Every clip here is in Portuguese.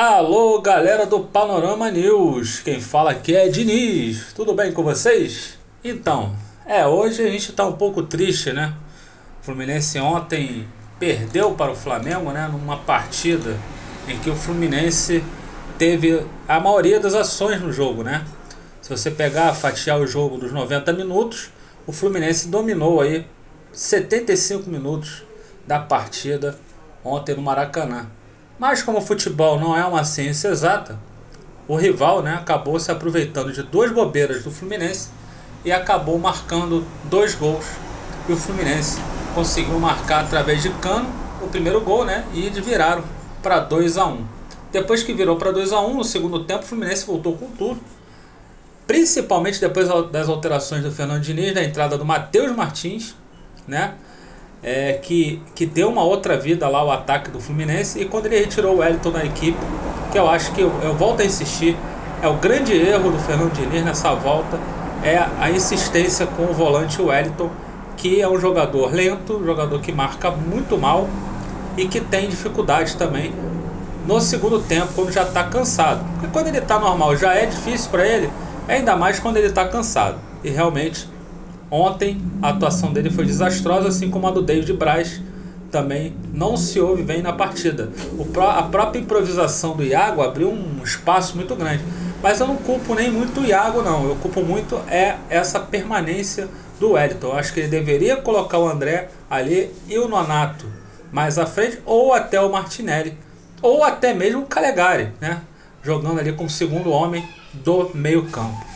Alô, galera do Panorama News. Quem fala aqui é Diniz. Tudo bem com vocês? Então, é, hoje a gente tá um pouco triste, né? O Fluminense ontem perdeu para o Flamengo, né, numa partida em que o Fluminense teve a maioria das ações no jogo, né? Se você pegar, fatiar o jogo dos 90 minutos, o Fluminense dominou aí 75 minutos da partida ontem no Maracanã. Mas como o futebol não é uma ciência exata, o rival né, acabou se aproveitando de duas bobeiras do Fluminense e acabou marcando dois gols. E o Fluminense conseguiu marcar através de Cano o primeiro gol né, e viraram para 2 a 1 Depois que virou para 2 a 1 no segundo tempo, o Fluminense voltou com tudo. Principalmente depois das alterações do Fernando Diniz, da entrada do Matheus Martins, né? É, que, que deu uma outra vida lá ao ataque do Fluminense. E quando ele retirou o Wellington da equipe, que eu acho que eu, eu volto a insistir, é o grande erro do Fernando Diniz nessa volta, é a insistência com o volante Wellington, que é um jogador lento, jogador que marca muito mal e que tem dificuldade também no segundo tempo, quando já está cansado. Porque quando ele está normal já é difícil para ele, ainda mais quando ele está cansado. E realmente Ontem a atuação dele foi desastrosa, assim como a do David Braz também não se ouve bem na partida. O a própria improvisação do Iago abriu um espaço muito grande. Mas eu não culpo nem muito o Iago, não. Eu culpo muito é essa permanência do Wellington. Eu acho que ele deveria colocar o André ali e o Nonato mais à frente, ou até o Martinelli, ou até mesmo o Calegari, né? Jogando ali como segundo homem do meio campo.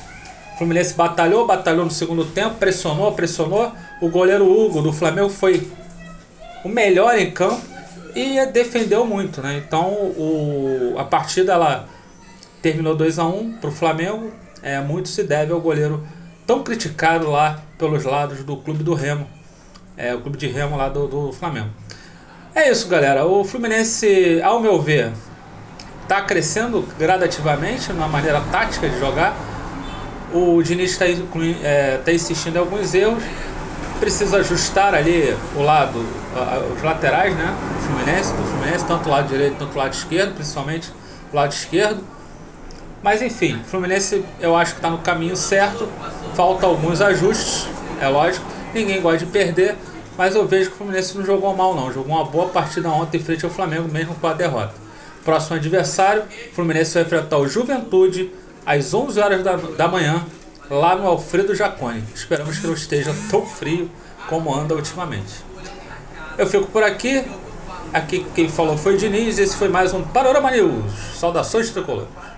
Fluminense batalhou, batalhou no segundo tempo, pressionou, pressionou. O goleiro Hugo do Flamengo foi o melhor em campo e defendeu muito, né? Então o, a partida ela terminou 2 a 1 um para o Flamengo. É, muito se deve ao goleiro tão criticado lá pelos lados do clube do Remo. É, o clube de Remo lá do, do Flamengo. É isso, galera. O Fluminense, ao meu ver, está crescendo gradativamente na maneira tática de jogar o Diniz está é, tá insistindo em alguns erros. Precisa ajustar ali o lado, os laterais, né? Do Fluminense, do Fluminense, tanto o lado direito quanto o lado esquerdo, principalmente o lado esquerdo. Mas enfim, o Fluminense eu acho que está no caminho certo. Falta alguns ajustes, é lógico. Ninguém gosta de perder, mas eu vejo que o Fluminense não jogou mal não. Jogou uma boa partida ontem frente ao Flamengo, mesmo com a derrota. Próximo adversário, o Fluminense vai enfrentar o Juventude às 11 horas da, da manhã, lá no Alfredo Jacone. Esperamos que não esteja tão frio como anda ultimamente. Eu fico por aqui. Aqui quem falou foi o Diniz. Esse foi mais um Panorama News. Saudações tricolores.